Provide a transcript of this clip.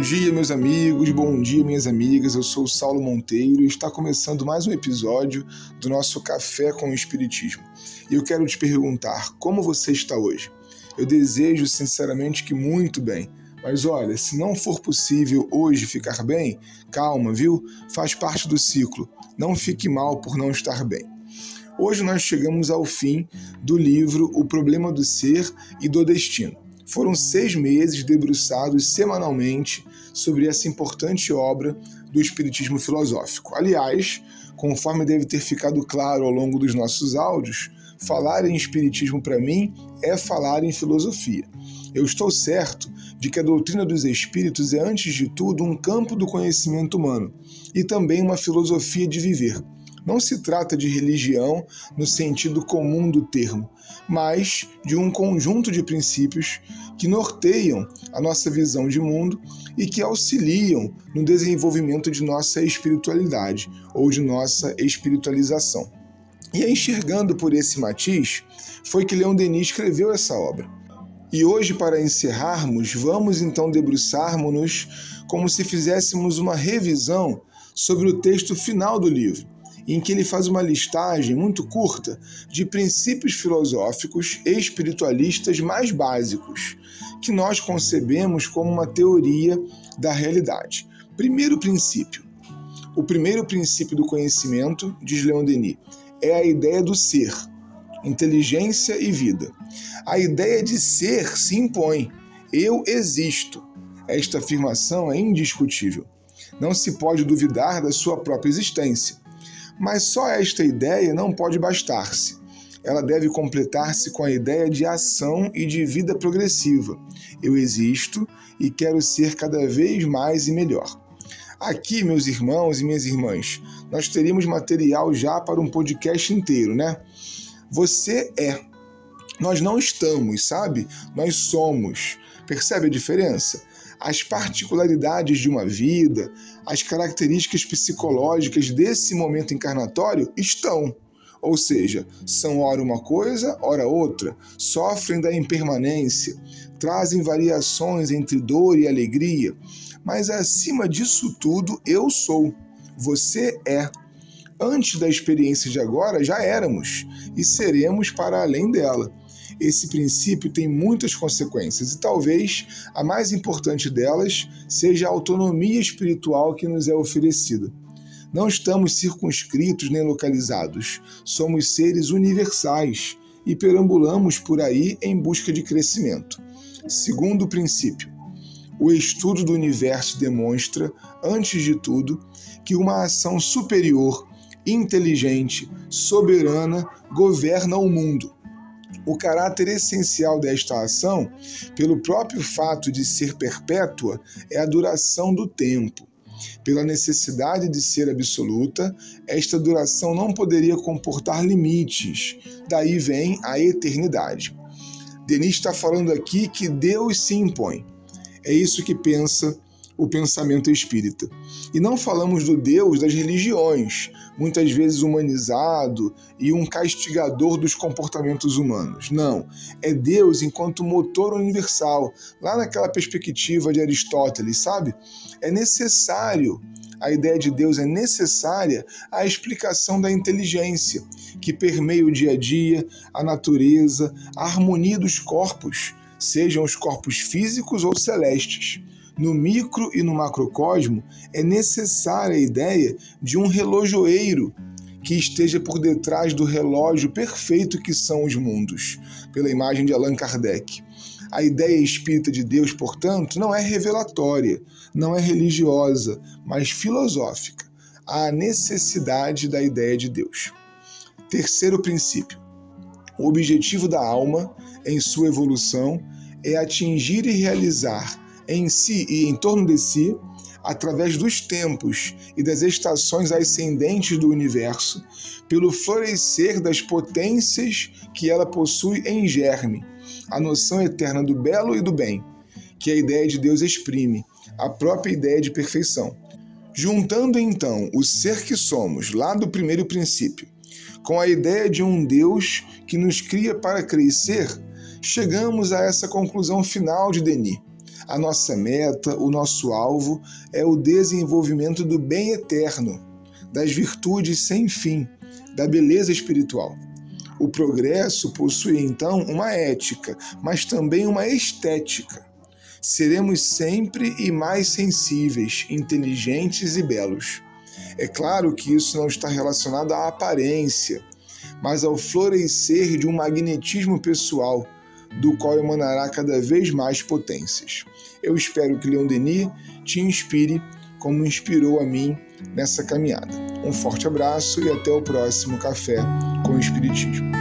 Bom dia, meus amigos, bom dia, minhas amigas. Eu sou o Saulo Monteiro e está começando mais um episódio do nosso Café com o Espiritismo. E eu quero te perguntar como você está hoje. Eu desejo sinceramente que muito bem. Mas olha, se não for possível hoje ficar bem, calma, viu? Faz parte do ciclo. Não fique mal por não estar bem. Hoje nós chegamos ao fim do livro O Problema do Ser e do Destino. Foram seis meses debruçados semanalmente sobre essa importante obra do Espiritismo filosófico. Aliás, conforme deve ter ficado claro ao longo dos nossos áudios, falar em Espiritismo para mim é falar em filosofia. Eu estou certo de que a doutrina dos espíritos é, antes de tudo, um campo do conhecimento humano e também uma filosofia de viver. Não se trata de religião no sentido comum do termo, mas de um conjunto de princípios que norteiam a nossa visão de mundo e que auxiliam no desenvolvimento de nossa espiritualidade ou de nossa espiritualização. E é enxergando por esse matiz foi que Leon Denis escreveu essa obra. E hoje, para encerrarmos, vamos então debruçarmos-nos como se fizéssemos uma revisão sobre o texto final do livro em que ele faz uma listagem muito curta de princípios filosóficos e espiritualistas mais básicos, que nós concebemos como uma teoria da realidade. Primeiro princípio. O primeiro princípio do conhecimento, diz Leon Denis, é a ideia do ser, inteligência e vida. A ideia de ser se impõe. Eu existo. Esta afirmação é indiscutível. Não se pode duvidar da sua própria existência. Mas só esta ideia não pode bastar-se. Ela deve completar-se com a ideia de ação e de vida progressiva. Eu existo e quero ser cada vez mais e melhor. Aqui, meus irmãos e minhas irmãs, nós teríamos material já para um podcast inteiro, né? Você é. Nós não estamos, sabe? Nós somos. Percebe a diferença? As particularidades de uma vida, as características psicológicas desse momento encarnatório estão. Ou seja, são ora uma coisa, ora outra, sofrem da impermanência, trazem variações entre dor e alegria, mas acima disso tudo, eu sou, você é. Antes da experiência de agora, já éramos. E seremos para além dela esse princípio tem muitas consequências e talvez a mais importante delas seja a autonomia espiritual que nos é oferecida. Não estamos circunscritos nem localizados, somos seres universais e perambulamos por aí em busca de crescimento. Segundo princípio, o estudo do universo demonstra, antes de tudo, que uma ação superior, inteligente, soberana governa o mundo o caráter essencial desta ação, pelo próprio fato de ser perpétua, é a duração do tempo. Pela necessidade de ser absoluta, esta duração não poderia comportar limites, daí vem a eternidade. Denis está falando aqui que Deus se impõe. É isso que pensa o pensamento espírita. E não falamos do Deus das religiões, muitas vezes humanizado e um castigador dos comportamentos humanos. Não, é Deus enquanto motor universal, lá naquela perspectiva de Aristóteles, sabe? É necessário a ideia de Deus é necessária à explicação da inteligência, que permeia o dia a dia, a natureza, a harmonia dos corpos, sejam os corpos físicos ou celestes. No micro e no macrocosmo, é necessária a ideia de um relojoeiro que esteja por detrás do relógio perfeito que são os mundos, pela imagem de Allan Kardec. A ideia espírita de Deus, portanto, não é revelatória, não é religiosa, mas filosófica. A necessidade da ideia de Deus. Terceiro princípio: o objetivo da alma, em sua evolução, é atingir e realizar em si e em torno de si, através dos tempos e das estações ascendentes do universo, pelo florescer das potências que ela possui em germe, a noção eterna do belo e do bem, que a ideia de Deus exprime, a própria ideia de perfeição. Juntando então o ser que somos, lá do primeiro princípio, com a ideia de um Deus que nos cria para crescer, chegamos a essa conclusão final de Denis A nossa meta, o nosso alvo é o desenvolvimento do bem eterno, das virtudes sem fim, da beleza espiritual. O progresso possui então uma ética, mas também uma estética. Seremos sempre e mais sensíveis, inteligentes e belos. É claro que isso não está relacionado à aparência, mas ao florescer de um magnetismo pessoal, do qual emanará cada vez mais potências. Eu espero que Leon Denis te inspire como inspirou a mim nessa caminhada. Um forte abraço e até o próximo Café com o Espiritismo.